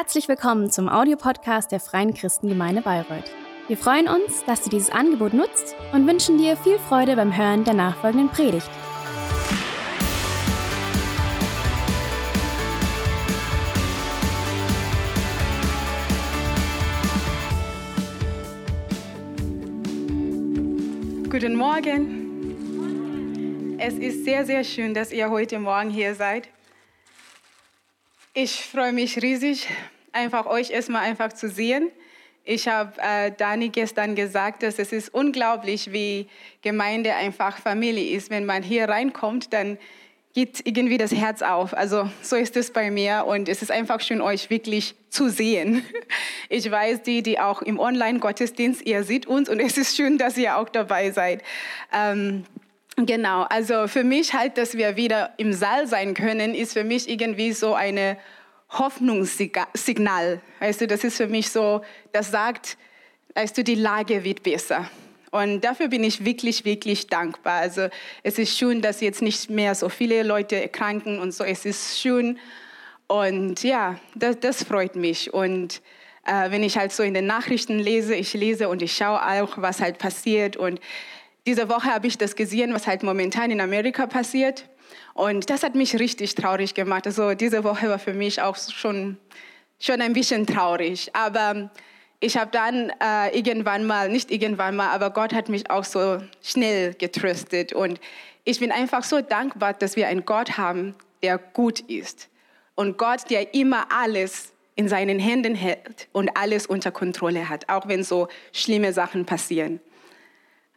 Herzlich willkommen zum Audiopodcast der Freien Christengemeinde Bayreuth. Wir freuen uns, dass du dieses Angebot nutzt und wünschen dir viel Freude beim Hören der nachfolgenden Predigt. Guten Morgen. Es ist sehr, sehr schön, dass ihr heute Morgen hier seid. Ich freue mich riesig, einfach euch erstmal einfach zu sehen. Ich habe äh, Dani gestern gesagt, dass es ist unglaublich, wie Gemeinde einfach Familie ist. Wenn man hier reinkommt, dann geht irgendwie das Herz auf. Also so ist es bei mir und es ist einfach schön, euch wirklich zu sehen. Ich weiß, die, die auch im Online-Gottesdienst, ihr seht uns und es ist schön, dass ihr auch dabei seid. Ähm, genau, also für mich halt, dass wir wieder im Saal sein können, ist für mich irgendwie so eine Hoffnungssignal. Weißt du, das ist für mich so, das sagt, weißt du, die Lage wird besser. Und dafür bin ich wirklich, wirklich dankbar. Also es ist schön, dass jetzt nicht mehr so viele Leute erkranken und so. Es ist schön. Und ja, das, das freut mich. Und äh, wenn ich halt so in den Nachrichten lese, ich lese und ich schaue auch, was halt passiert. Und diese Woche habe ich das gesehen, was halt momentan in Amerika passiert. Und das hat mich richtig traurig gemacht. Also diese Woche war für mich auch schon, schon ein bisschen traurig. Aber ich habe dann äh, irgendwann mal, nicht irgendwann mal, aber Gott hat mich auch so schnell getröstet. Und ich bin einfach so dankbar, dass wir einen Gott haben, der gut ist. Und Gott, der immer alles in seinen Händen hält und alles unter Kontrolle hat, auch wenn so schlimme Sachen passieren.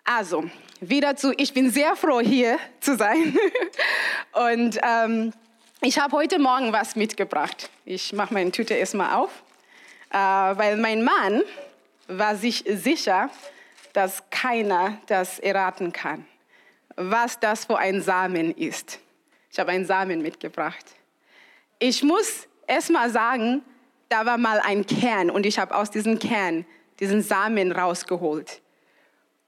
Also, wieder zu, ich bin sehr froh, hier zu sein. und ähm, ich habe heute Morgen was mitgebracht. Ich mache meine Tüte erstmal auf. Äh, weil mein Mann war sich sicher, dass keiner das erraten kann, was das für ein Samen ist. Ich habe einen Samen mitgebracht. Ich muss erst mal sagen, da war mal ein Kern und ich habe aus diesem Kern diesen Samen rausgeholt.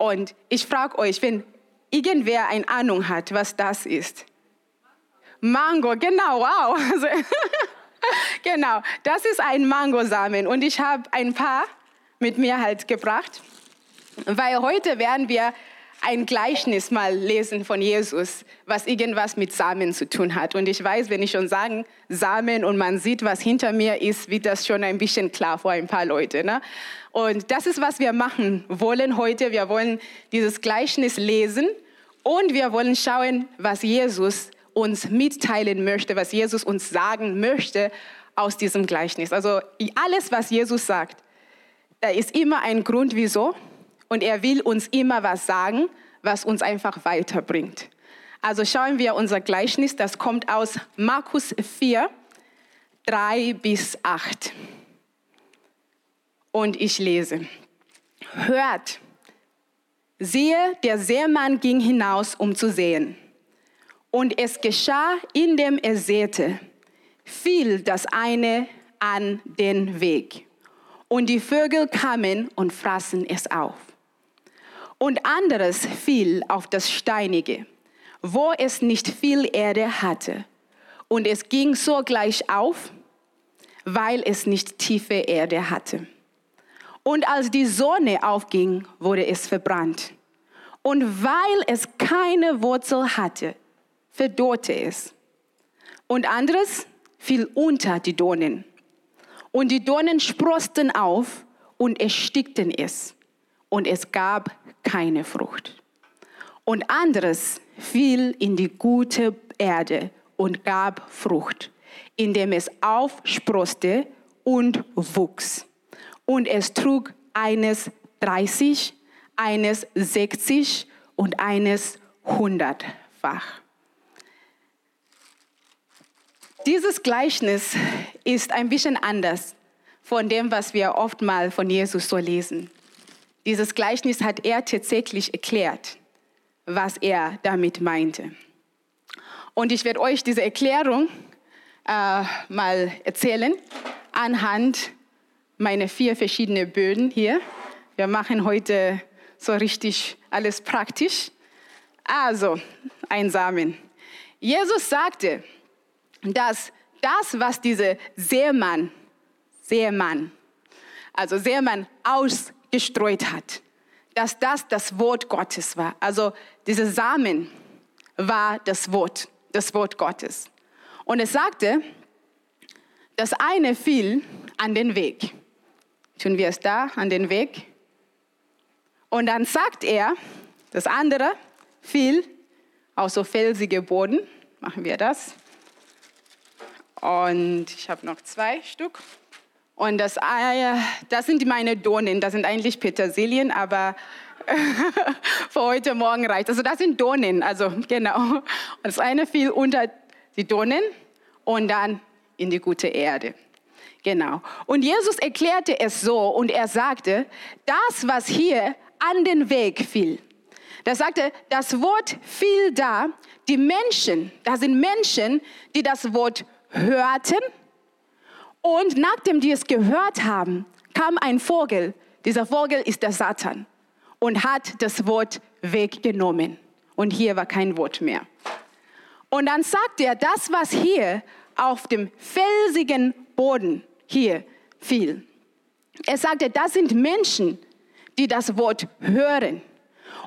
Und ich frage euch, wenn irgendwer eine Ahnung hat, was das ist. Mango, genau, wow. Also, genau, das ist ein Mangosamen und ich habe ein paar mit mir halt gebracht, weil heute werden wir ein Gleichnis mal lesen von Jesus, was irgendwas mit Samen zu tun hat. Und ich weiß, wenn ich schon sage Samen und man sieht, was hinter mir ist, wird das schon ein bisschen klar für ein paar Leute. Ne? Und das ist, was wir machen wollen heute. Wir wollen dieses Gleichnis lesen und wir wollen schauen, was Jesus uns mitteilen möchte, was Jesus uns sagen möchte aus diesem Gleichnis. Also alles, was Jesus sagt, da ist immer ein Grund, wieso. Und er will uns immer was sagen, was uns einfach weiterbringt. Also schauen wir unser Gleichnis, das kommt aus Markus 4, 3 bis 8. Und ich lese. Hört, siehe, der Seemann ging hinaus, um zu sehen. Und es geschah, indem er säte, fiel das eine an den Weg. Und die Vögel kamen und fraßen es auf. Und anderes fiel auf das Steinige, wo es nicht viel Erde hatte. Und es ging sogleich auf, weil es nicht tiefe Erde hatte. Und als die Sonne aufging, wurde es verbrannt. Und weil es keine Wurzel hatte, verdorrte es. Und anderes fiel unter die Dornen. Und die Dornen sprosten auf und erstickten es. Und es gab keine Frucht. Und anderes fiel in die gute Erde und gab Frucht, indem es aufsproste und wuchs. Und es trug eines 30, eines 60 und eines hundertfach. Dieses Gleichnis ist ein bisschen anders von dem, was wir oft mal von Jesus so lesen. Dieses Gleichnis hat er tatsächlich erklärt, was er damit meinte. Und ich werde euch diese Erklärung äh, mal erzählen anhand meiner vier verschiedenen Böden hier. Wir machen heute so richtig alles praktisch. Also, ein Samen. Jesus sagte, dass das, was dieser Seemann Seemann, also Seemann ausgestreut hat, dass das das Wort Gottes war. Also dieser Samen war das Wort, das Wort Gottes. Und es sagte, das eine fiel an den Weg. Tun wir es da, an den Weg. Und dann sagt er, das andere fiel auf so felsige Boden. Machen wir das. Und ich habe noch zwei Stück. Und das, äh, das sind meine Dornen. Das sind eigentlich Petersilien, aber für heute Morgen reicht. Also das sind Dornen, also genau. Und das eine fiel unter die Dornen und dann in die gute Erde. Genau. Und Jesus erklärte es so und er sagte, das, was hier an den Weg fiel, da sagte, das Wort fiel da, die Menschen, da sind Menschen, die das Wort hörten und nachdem die es gehört haben, kam ein Vogel. Dieser Vogel ist der Satan und hat das Wort weggenommen. Und hier war kein Wort mehr. Und dann sagt er, das, was hier auf dem felsigen Boden hier fiel. Er sagte, das sind Menschen, die das Wort hören.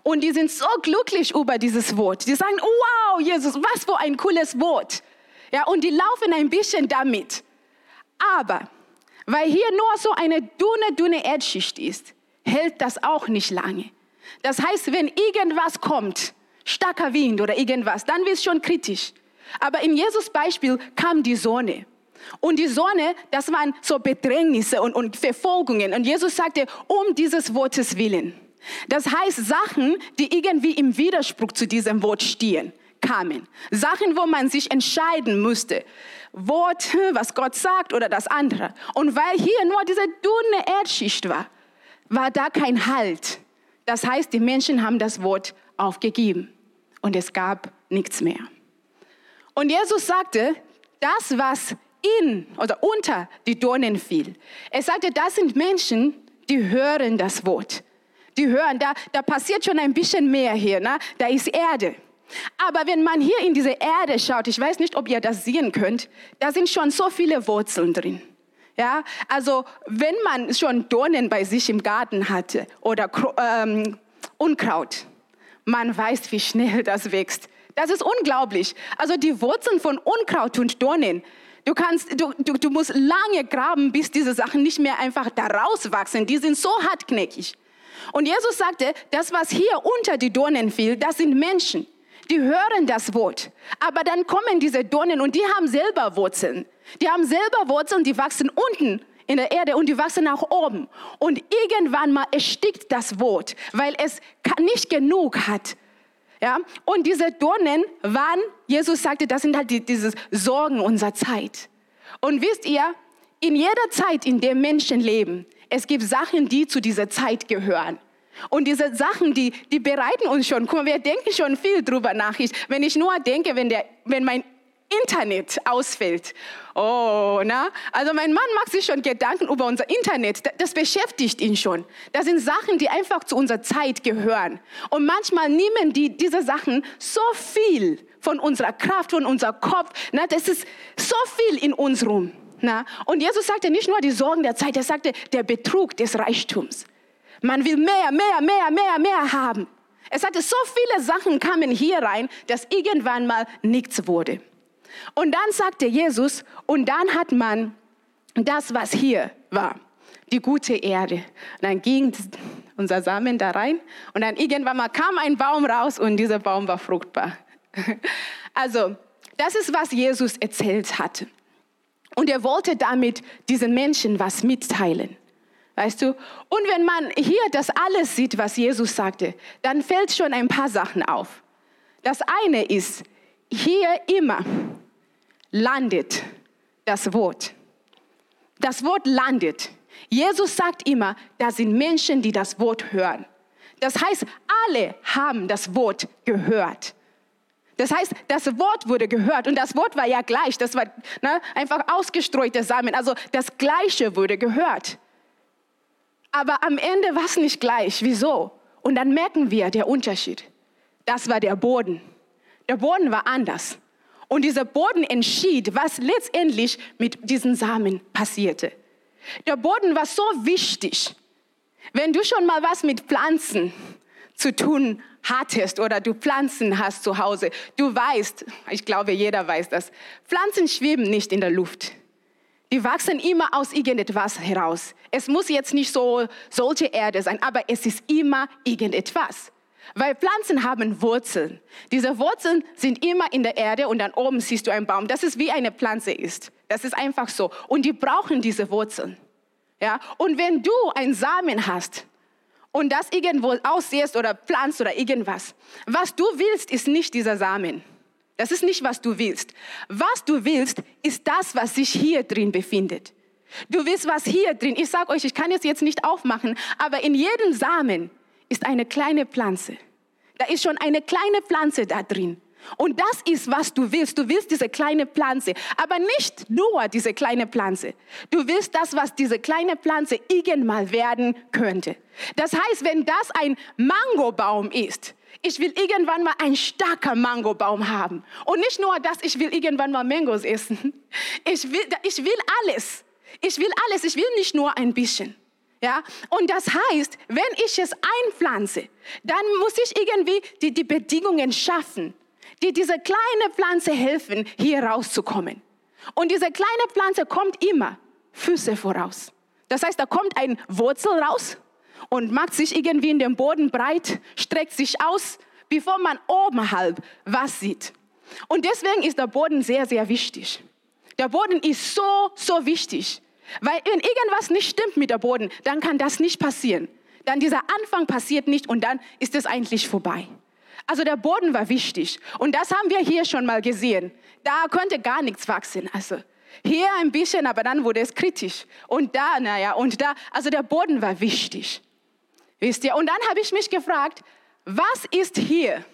Und die sind so glücklich über dieses Wort. Die sagen, wow, Jesus, was für ein cooles Wort. Ja, und die laufen ein bisschen damit. Aber weil hier nur so eine dünne, dünne Erdschicht ist, hält das auch nicht lange. Das heißt, wenn irgendwas kommt, starker Wind oder irgendwas, dann wird es schon kritisch. Aber in Jesus Beispiel kam die Sonne. Und die Sonne, das waren so Bedrängnisse und, und Verfolgungen. Und Jesus sagte, um dieses Wortes willen. Das heißt, Sachen, die irgendwie im Widerspruch zu diesem Wort stehen, kamen. Sachen, wo man sich entscheiden musste. Wort, was Gott sagt oder das andere. Und weil hier nur diese dünne Erdschicht war, war da kein Halt. Das heißt, die Menschen haben das Wort aufgegeben und es gab nichts mehr. Und Jesus sagte, das, was in oder unter die Dornen fiel, er sagte, das sind Menschen, die hören das Wort. Die hören, da, da passiert schon ein bisschen mehr hier, ne? da ist Erde. Aber wenn man hier in diese Erde schaut, ich weiß nicht, ob ihr das sehen könnt, da sind schon so viele Wurzeln drin. Ja, also wenn man schon Dornen bei sich im Garten hatte oder ähm, Unkraut, man weiß, wie schnell das wächst. Das ist unglaublich. Also die Wurzeln von Unkraut und Dornen, du, kannst, du, du, du musst lange graben, bis diese Sachen nicht mehr einfach da rauswachsen. Die sind so hartknäckig. Und Jesus sagte, das, was hier unter die Dornen fiel, das sind Menschen. Die hören das Wort. Aber dann kommen diese Dornen und die haben selber Wurzeln. Die haben selber Wurzeln, die wachsen unten in der Erde und die wachsen nach oben. Und irgendwann mal erstickt das Wort, weil es nicht genug hat. Ja? Und diese Dornen waren, Jesus sagte, das sind halt die, diese Sorgen unserer Zeit. Und wisst ihr, in jeder Zeit, in der Menschen leben, es gibt Sachen, die zu dieser Zeit gehören. Und diese Sachen, die, die bereiten uns schon. Guck mal, wir denken schon viel drüber nach. Ich, wenn ich nur denke, wenn, der, wenn mein Internet ausfällt. Oh, na? Also mein Mann macht sich schon Gedanken über unser Internet. Das beschäftigt ihn schon. Das sind Sachen, die einfach zu unserer Zeit gehören. Und manchmal nehmen die diese Sachen so viel von unserer Kraft, von unserem Kopf. Na? Das ist so viel in uns rum. Na? Und Jesus sagte nicht nur die Sorgen der Zeit, er sagte der Betrug des Reichtums. Man will mehr, mehr, mehr, mehr, mehr haben. Es hatte so viele Sachen kamen hier rein, dass irgendwann mal nichts wurde. Und dann sagte Jesus, und dann hat man das, was hier war, die gute Erde. Und dann ging unser Samen da rein und dann irgendwann mal kam ein Baum raus und dieser Baum war fruchtbar. Also, das ist, was Jesus erzählt hatte. Und er wollte damit diesen Menschen was mitteilen. Weißt du? Und wenn man hier das alles sieht, was Jesus sagte, dann fällt schon ein paar Sachen auf. Das eine ist, hier immer landet das Wort. Das Wort landet. Jesus sagt immer, da sind Menschen, die das Wort hören. Das heißt, alle haben das Wort gehört. Das heißt, das Wort wurde gehört und das Wort war ja gleich. Das war ne, einfach ausgestreute Samen. Also das Gleiche wurde gehört. Aber am Ende war es nicht gleich. Wieso? Und dann merken wir der Unterschied. Das war der Boden. Der Boden war anders. Und dieser Boden entschied, was letztendlich mit diesen Samen passierte. Der Boden war so wichtig. Wenn du schon mal was mit Pflanzen zu tun hattest oder du Pflanzen hast zu Hause, du weißt, ich glaube, jeder weiß das, Pflanzen schweben nicht in der Luft. Die wachsen immer aus irgendetwas heraus. Es muss jetzt nicht so solche Erde sein, aber es ist immer irgendetwas. Weil Pflanzen haben Wurzeln. Diese Wurzeln sind immer in der Erde und dann oben siehst du einen Baum. Das ist wie eine Pflanze ist. Das ist einfach so. Und die brauchen diese Wurzeln. Ja? Und wenn du einen Samen hast und das irgendwo aussiehst oder pflanzt oder irgendwas, was du willst, ist nicht dieser Samen. Das ist nicht, was du willst. Was du willst, ist das, was sich hier drin befindet. Du willst was hier drin. Ich sage euch, ich kann es jetzt nicht aufmachen, aber in jedem Samen ist eine kleine Pflanze. Da ist schon eine kleine Pflanze da drin. Und das ist, was du willst. Du willst diese kleine Pflanze, aber nicht nur diese kleine Pflanze. Du willst das, was diese kleine Pflanze irgendwann werden könnte. Das heißt, wenn das ein Mangobaum ist, ich will irgendwann mal ein starker Mangobaum haben. Und nicht nur das, ich will irgendwann mal Mangos essen. Ich will, ich will alles. Ich will alles. Ich will nicht nur ein bisschen. Ja? Und das heißt, wenn ich es einpflanze, dann muss ich irgendwie die, die Bedingungen schaffen, die dieser kleine Pflanze helfen, hier rauszukommen. Und diese kleine Pflanze kommt immer Füße voraus. Das heißt, da kommt ein Wurzel raus und macht sich irgendwie in den Boden breit, streckt sich aus, bevor man oberhalb was sieht. Und deswegen ist der Boden sehr, sehr wichtig. Der Boden ist so, so wichtig. Weil wenn irgendwas nicht stimmt mit der Boden, dann kann das nicht passieren. Dann dieser Anfang passiert nicht und dann ist es eigentlich vorbei. Also der Boden war wichtig. Und das haben wir hier schon mal gesehen. Da konnte gar nichts wachsen. Also hier ein bisschen, aber dann wurde es kritisch. Und da, naja, und da, also der Boden war wichtig. Wisst ihr? Und dann habe ich mich gefragt, was ist hier?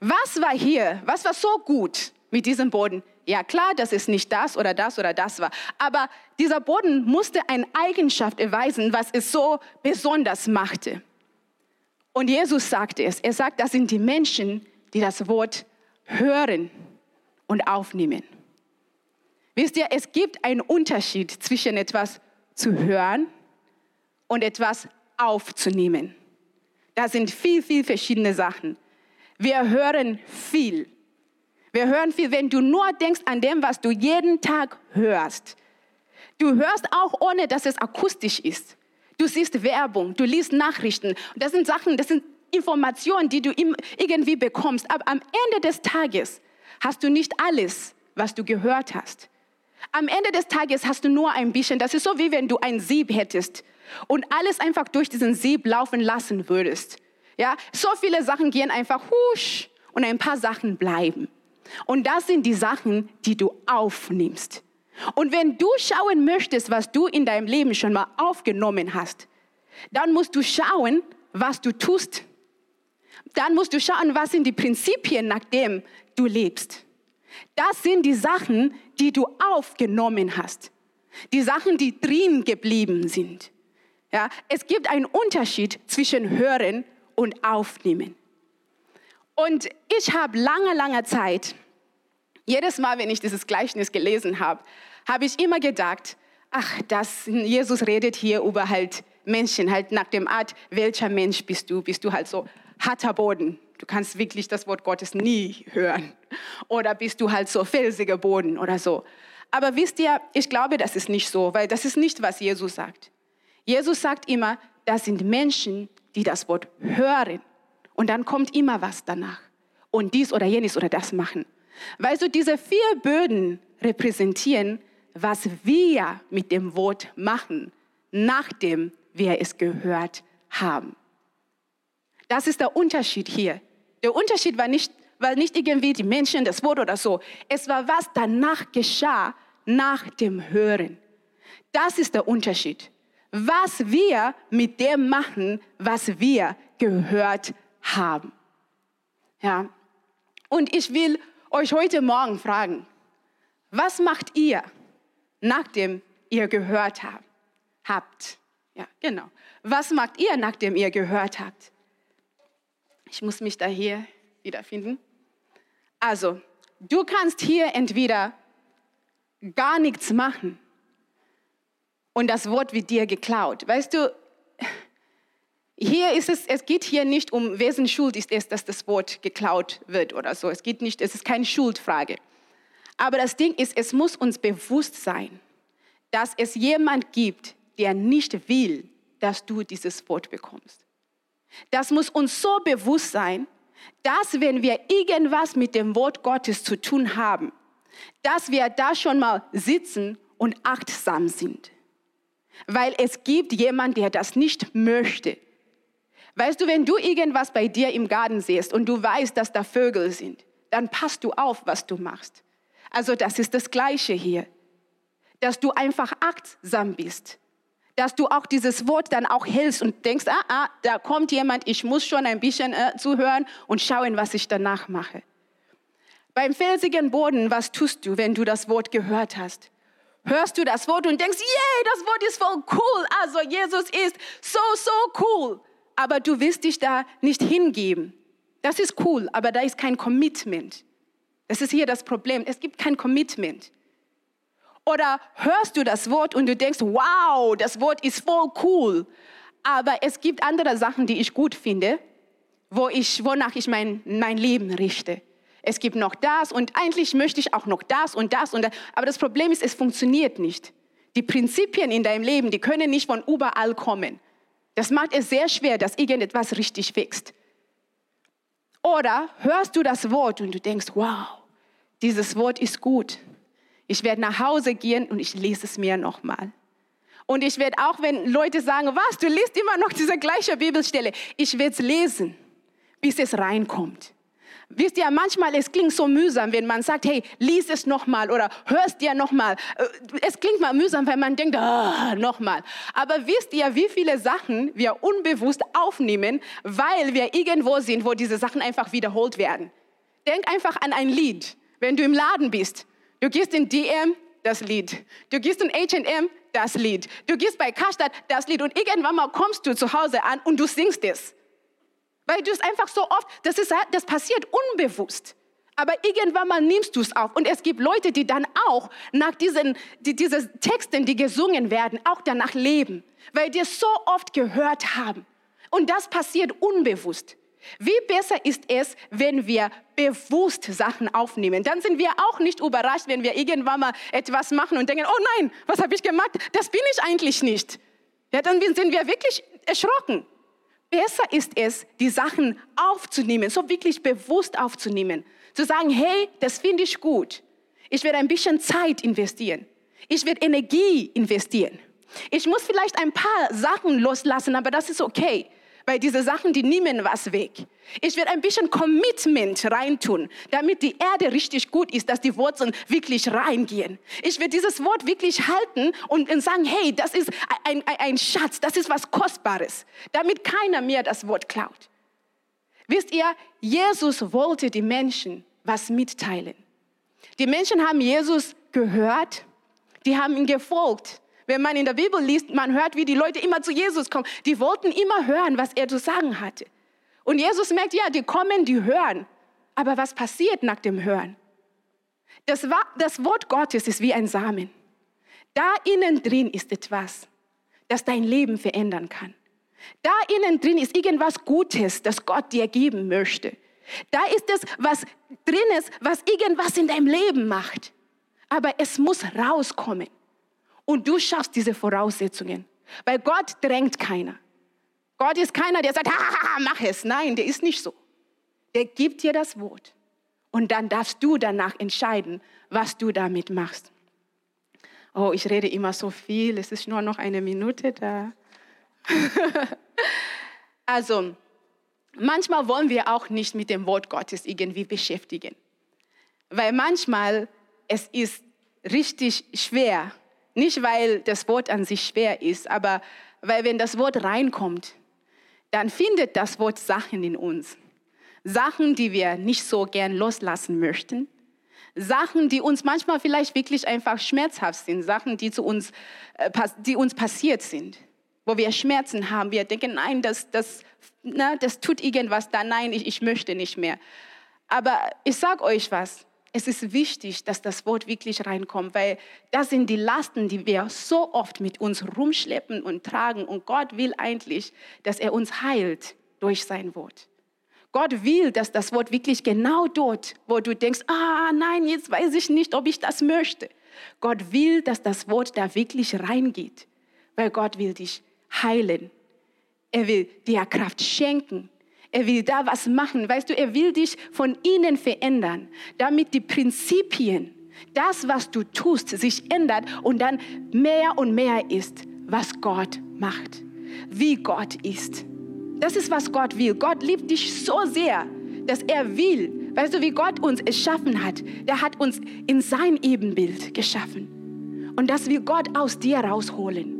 Was war hier? Was war so gut mit diesem Boden? Ja klar, dass es nicht das oder das oder das war. Aber dieser Boden musste eine Eigenschaft erweisen, was es so besonders machte. Und Jesus sagte es. Er sagt, das sind die Menschen, die das Wort hören und aufnehmen. Wisst ihr, es gibt einen Unterschied zwischen etwas zu hören und etwas aufzunehmen. Das sind viel, viel verschiedene Sachen. Wir hören viel. Wir hören viel, wenn du nur denkst an dem, was du jeden Tag hörst. Du hörst auch, ohne dass es akustisch ist. Du siehst Werbung, du liest Nachrichten. Das sind Sachen, das sind Informationen, die du irgendwie bekommst. Aber am Ende des Tages hast du nicht alles, was du gehört hast. Am Ende des Tages hast du nur ein bisschen. Das ist so, wie wenn du ein Sieb hättest und alles einfach durch diesen Sieb laufen lassen würdest. Ja, so viele Sachen gehen einfach husch und ein paar Sachen bleiben. Und das sind die Sachen, die du aufnimmst. Und wenn du schauen möchtest, was du in deinem Leben schon mal aufgenommen hast, dann musst du schauen, was du tust. Dann musst du schauen, was sind die Prinzipien, nach denen du lebst. Das sind die Sachen, die du aufgenommen hast. Die Sachen, die drin geblieben sind. Ja, es gibt einen Unterschied zwischen hören und aufnehmen. Und ich habe lange, lange Zeit, jedes Mal, wenn ich dieses Gleichnis gelesen habe, habe ich immer gedacht, ach, das, Jesus redet hier über halt Menschen, halt nach dem Art, welcher Mensch bist du? Bist du halt so harter Boden? Du kannst wirklich das Wort Gottes nie hören. Oder bist du halt so felsiger Boden oder so? Aber wisst ihr, ich glaube, das ist nicht so, weil das ist nicht, was Jesus sagt. Jesus sagt immer, das sind Menschen, die das Wort hören. Und dann kommt immer was danach. Und dies oder jenes oder das machen. Weil so diese vier Böden repräsentieren, was wir mit dem Wort machen, nachdem wir es gehört haben. Das ist der Unterschied hier. Der Unterschied war nicht, weil nicht irgendwie die Menschen das Wort oder so. Es war, was danach geschah, nach dem Hören. Das ist der Unterschied was wir mit dem machen, was wir gehört haben. Ja. Und ich will euch heute Morgen fragen, was macht ihr, nachdem ihr gehört habt? Ja, genau. Was macht ihr, nachdem ihr gehört habt? Ich muss mich da hier wiederfinden. Also, du kannst hier entweder gar nichts machen und das Wort wird dir geklaut. Weißt du, hier ist es, es geht hier nicht um, wessen Schuld ist es, dass das Wort geklaut wird oder so. Es geht nicht, es ist keine Schuldfrage. Aber das Ding ist, es muss uns bewusst sein, dass es jemand gibt, der nicht will, dass du dieses Wort bekommst. Das muss uns so bewusst sein, dass wenn wir irgendwas mit dem Wort Gottes zu tun haben, dass wir da schon mal sitzen und achtsam sind. Weil es gibt jemand, der das nicht möchte. Weißt du, wenn du irgendwas bei dir im Garten siehst und du weißt, dass da Vögel sind, dann passt du auf, was du machst. Also das ist das Gleiche hier, dass du einfach achtsam bist, dass du auch dieses Wort dann auch hältst und denkst, ah, ah, da kommt jemand, ich muss schon ein bisschen äh, zuhören und schauen, was ich danach mache. Beim felsigen Boden, was tust du, wenn du das Wort gehört hast? Hörst du das Wort und denkst, yay, das Wort ist voll cool, also Jesus ist so, so cool. Aber du willst dich da nicht hingeben. Das ist cool, aber da ist kein Commitment. Das ist hier das Problem. Es gibt kein Commitment. Oder hörst du das Wort und du denkst, wow, das Wort ist voll cool. Aber es gibt andere Sachen, die ich gut finde, wo ich, wonach ich mein, mein Leben richte. Es gibt noch das und eigentlich möchte ich auch noch das und das und das. Aber das Problem ist, es funktioniert nicht. Die Prinzipien in deinem Leben, die können nicht von überall kommen. Das macht es sehr schwer, dass irgendetwas richtig wächst. Oder hörst du das Wort und du denkst, wow, dieses Wort ist gut. Ich werde nach Hause gehen und ich lese es mir nochmal. Und ich werde auch, wenn Leute sagen, was, du liest immer noch diese gleiche Bibelstelle, ich werde es lesen, bis es reinkommt. Wisst ihr, manchmal es klingt so mühsam, wenn man sagt, hey, lies es nochmal oder hörst dir nochmal. Äh, es klingt mal mühsam, weil man denkt, ah, nochmal. Aber wisst ihr, wie viele Sachen wir unbewusst aufnehmen, weil wir irgendwo sind, wo diese Sachen einfach wiederholt werden. Denk einfach an ein Lied, wenn du im Laden bist. Du gehst in DM, das Lied. Du gehst in H&M, das Lied. Du gehst bei Karstadt, das Lied. Und irgendwann mal kommst du zu Hause an und du singst es. Weil du es einfach so oft, das, ist, das passiert unbewusst. Aber irgendwann mal nimmst du es auf. Und es gibt Leute, die dann auch nach diesen, die, diese Texten, die gesungen werden, auch danach leben. Weil die es so oft gehört haben. Und das passiert unbewusst. Wie besser ist es, wenn wir bewusst Sachen aufnehmen? Dann sind wir auch nicht überrascht, wenn wir irgendwann mal etwas machen und denken, oh nein, was habe ich gemacht? Das bin ich eigentlich nicht. Ja, dann sind wir wirklich erschrocken. Besser ist es, die Sachen aufzunehmen, so wirklich bewusst aufzunehmen. Zu sagen, hey, das finde ich gut. Ich werde ein bisschen Zeit investieren. Ich werde Energie investieren. Ich muss vielleicht ein paar Sachen loslassen, aber das ist okay weil diese Sachen, die nehmen was weg. Ich werde ein bisschen Commitment reintun, damit die Erde richtig gut ist, dass die Wurzeln wirklich reingehen. Ich werde dieses Wort wirklich halten und sagen, hey, das ist ein, ein, ein Schatz, das ist was Kostbares, damit keiner mehr das Wort klaut. Wisst ihr, Jesus wollte die Menschen was mitteilen. Die Menschen haben Jesus gehört, die haben ihn gefolgt. Wenn man in der Bibel liest, man hört, wie die Leute immer zu Jesus kommen. Die wollten immer hören, was er zu sagen hatte. Und Jesus merkt, ja, die kommen, die hören. Aber was passiert nach dem Hören? Das, das Wort Gottes ist wie ein Samen. Da innen drin ist etwas, das dein Leben verändern kann. Da innen drin ist irgendwas Gutes, das Gott dir geben möchte. Da ist es, was drin ist, was irgendwas in deinem Leben macht. Aber es muss rauskommen. Und du schaffst diese Voraussetzungen. Weil Gott drängt keiner. Gott ist keiner, der sagt, ha, mach es. Nein, der ist nicht so. Der gibt dir das Wort. Und dann darfst du danach entscheiden, was du damit machst. Oh, ich rede immer so viel. Es ist nur noch eine Minute da. also, manchmal wollen wir auch nicht mit dem Wort Gottes irgendwie beschäftigen. Weil manchmal es ist richtig schwer, nicht, weil das Wort an sich schwer ist, aber weil wenn das Wort reinkommt, dann findet das Wort Sachen in uns. Sachen, die wir nicht so gern loslassen möchten. Sachen, die uns manchmal vielleicht wirklich einfach schmerzhaft sind. Sachen, die, zu uns, äh, die uns passiert sind. Wo wir Schmerzen haben. Wir denken, nein, das, das, na, das tut irgendwas da. Nein, ich, ich möchte nicht mehr. Aber ich sage euch was. Es ist wichtig, dass das Wort wirklich reinkommt, weil das sind die Lasten, die wir so oft mit uns rumschleppen und tragen. Und Gott will eigentlich, dass er uns heilt durch sein Wort. Gott will, dass das Wort wirklich genau dort, wo du denkst, ah nein, jetzt weiß ich nicht, ob ich das möchte. Gott will, dass das Wort da wirklich reingeht, weil Gott will dich heilen. Er will dir Kraft schenken. Er will da was machen. Weißt du, er will dich von innen verändern, damit die Prinzipien, das, was du tust, sich ändert und dann mehr und mehr ist, was Gott macht, wie Gott ist. Das ist, was Gott will. Gott liebt dich so sehr, dass er will. Weißt du, wie Gott uns erschaffen hat? Der hat uns in sein Ebenbild geschaffen. Und das will Gott aus dir rausholen.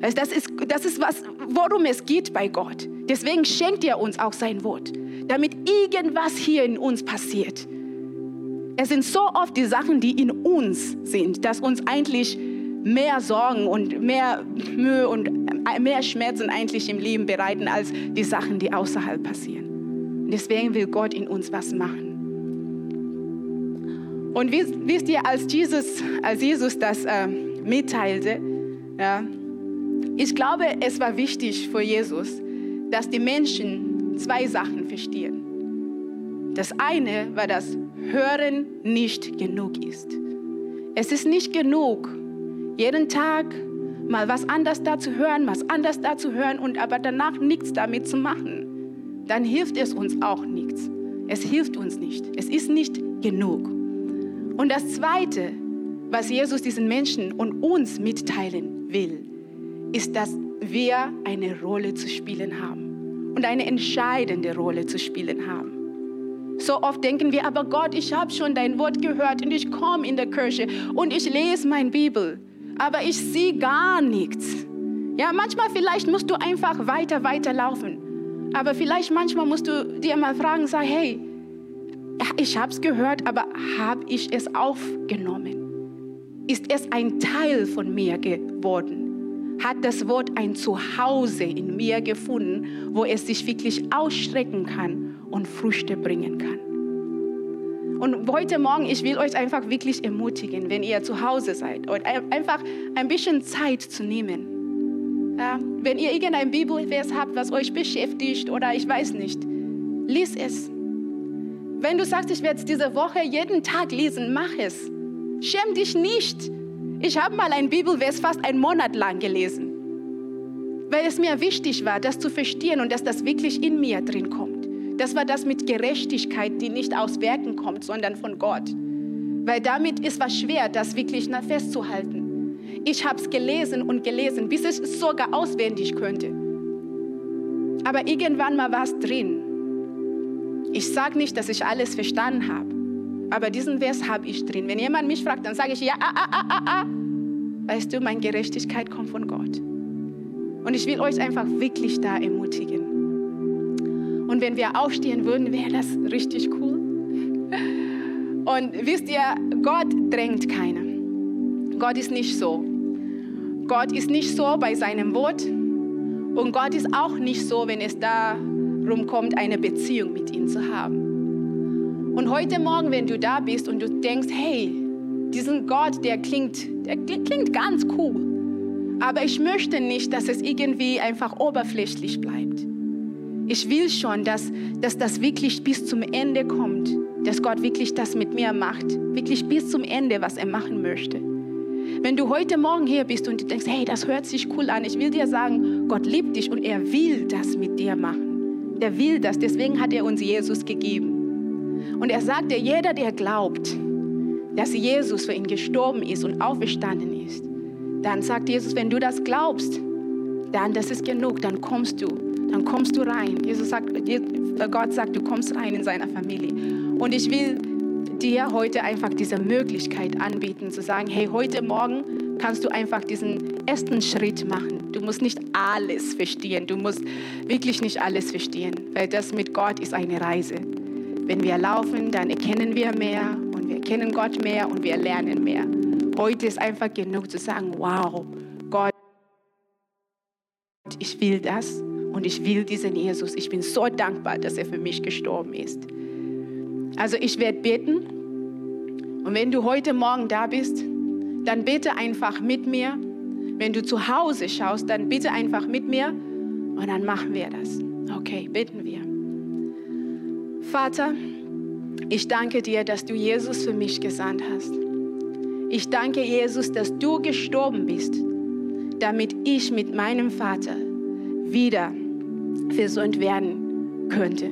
Das ist, das ist was, worum es geht bei Gott. Deswegen schenkt er uns auch sein Wort, damit irgendwas hier in uns passiert. Es sind so oft die Sachen, die in uns sind, dass uns eigentlich mehr Sorgen und mehr Mühe und mehr Schmerzen eigentlich im Leben bereiten, als die Sachen, die außerhalb passieren. Deswegen will Gott in uns was machen. Und wisst ihr, als Jesus, als Jesus das äh, mitteilte, ja, ich glaube, es war wichtig für Jesus, dass die Menschen zwei Sachen verstehen. Das eine war, dass Hören nicht genug ist. Es ist nicht genug, jeden Tag mal was anders da zu hören, was anders da zu hören und aber danach nichts damit zu machen. Dann hilft es uns auch nichts. Es hilft uns nicht. Es ist nicht genug. Und das Zweite, was Jesus diesen Menschen und uns mitteilen will, ist, dass wir eine Rolle zu spielen haben und eine entscheidende Rolle zu spielen haben. So oft denken wir, aber Gott, ich habe schon dein Wort gehört und ich komme in der Kirche und ich lese meine Bibel, aber ich sehe gar nichts. Ja, manchmal vielleicht musst du einfach weiter, weiter laufen. Aber vielleicht manchmal musst du dir mal fragen, sag, hey, ich habe es gehört, aber habe ich es aufgenommen? Ist es ein Teil von mir geworden? Hat das Wort ein Zuhause in mir gefunden, wo es sich wirklich ausstrecken kann und Früchte bringen kann. Und heute Morgen, ich will euch einfach wirklich ermutigen, wenn ihr zu Hause seid, und einfach ein bisschen Zeit zu nehmen. Ja, wenn ihr irgendein Bibelvers habt, was euch beschäftigt oder ich weiß nicht, lies es. Wenn du sagst, ich werde es diese Woche jeden Tag lesen, mach es. Schäm dich nicht. Ich habe mal ein Bibelvers fast einen Monat lang gelesen, weil es mir wichtig war, das zu verstehen und dass das wirklich in mir drin kommt. Das war das mit Gerechtigkeit, die nicht aus Werken kommt, sondern von Gott. Weil damit ist was schwer, das wirklich festzuhalten. Ich habe es gelesen und gelesen, bis es sogar auswendig könnte. Aber irgendwann mal war es drin. Ich sage nicht, dass ich alles verstanden habe. Aber diesen Vers habe ich drin. Wenn jemand mich fragt, dann sage ich ja, ah, ah, ah, ah, ah. Weißt du, meine Gerechtigkeit kommt von Gott. Und ich will euch einfach wirklich da ermutigen. Und wenn wir aufstehen würden, wäre das richtig cool. Und wisst ihr, Gott drängt keiner. Gott ist nicht so. Gott ist nicht so bei seinem Wort. Und Gott ist auch nicht so, wenn es darum kommt, eine Beziehung mit ihm zu haben. Und heute Morgen, wenn du da bist und du denkst, hey, diesen Gott, der klingt, der klingt ganz cool. Aber ich möchte nicht, dass es irgendwie einfach oberflächlich bleibt. Ich will schon, dass, dass das wirklich bis zum Ende kommt, dass Gott wirklich das mit mir macht, wirklich bis zum Ende, was er machen möchte. Wenn du heute Morgen hier bist und du denkst, hey, das hört sich cool an, ich will dir sagen, Gott liebt dich und er will das mit dir machen. Er will das, deswegen hat er uns Jesus gegeben. Und er sagte, jeder, der glaubt, dass Jesus für ihn gestorben ist und auferstanden ist, dann sagt Jesus, wenn du das glaubst, dann das ist genug, dann kommst du, dann kommst du rein. Jesus sagt, Gott sagt, du kommst rein in seiner Familie. Und ich will dir heute einfach diese Möglichkeit anbieten, zu sagen, hey, heute Morgen kannst du einfach diesen ersten Schritt machen. Du musst nicht alles verstehen, du musst wirklich nicht alles verstehen, weil das mit Gott ist eine Reise. Wenn wir laufen, dann erkennen wir mehr und wir erkennen Gott mehr und wir lernen mehr. Heute ist einfach genug zu sagen, wow, Gott, ich will das und ich will diesen Jesus. Ich bin so dankbar, dass er für mich gestorben ist. Also ich werde beten Und wenn du heute Morgen da bist, dann bitte einfach mit mir. Wenn du zu Hause schaust, dann bitte einfach mit mir und dann machen wir das. Okay, beten wir. Vater, ich danke dir, dass du Jesus für mich gesandt hast. Ich danke Jesus, dass du gestorben bist, damit ich mit meinem Vater wieder versöhnt werden könnte.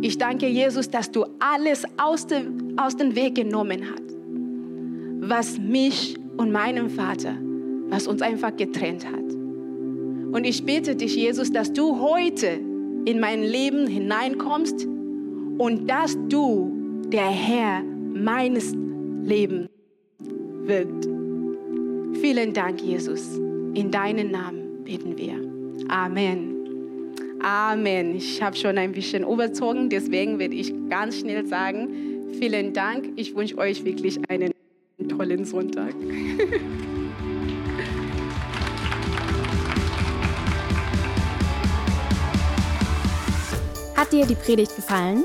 Ich danke Jesus, dass du alles aus dem, aus dem Weg genommen hast, was mich und meinem Vater, was uns einfach getrennt hat. Und ich bitte dich, Jesus, dass du heute in mein Leben hineinkommst und dass du der Herr meines Lebens wirkt. Vielen Dank, Jesus. In deinen Namen beten wir. Amen. Amen. Ich habe schon ein bisschen überzogen, deswegen werde ich ganz schnell sagen, vielen Dank. Ich wünsche euch wirklich einen tollen Sonntag. Hat dir die Predigt gefallen?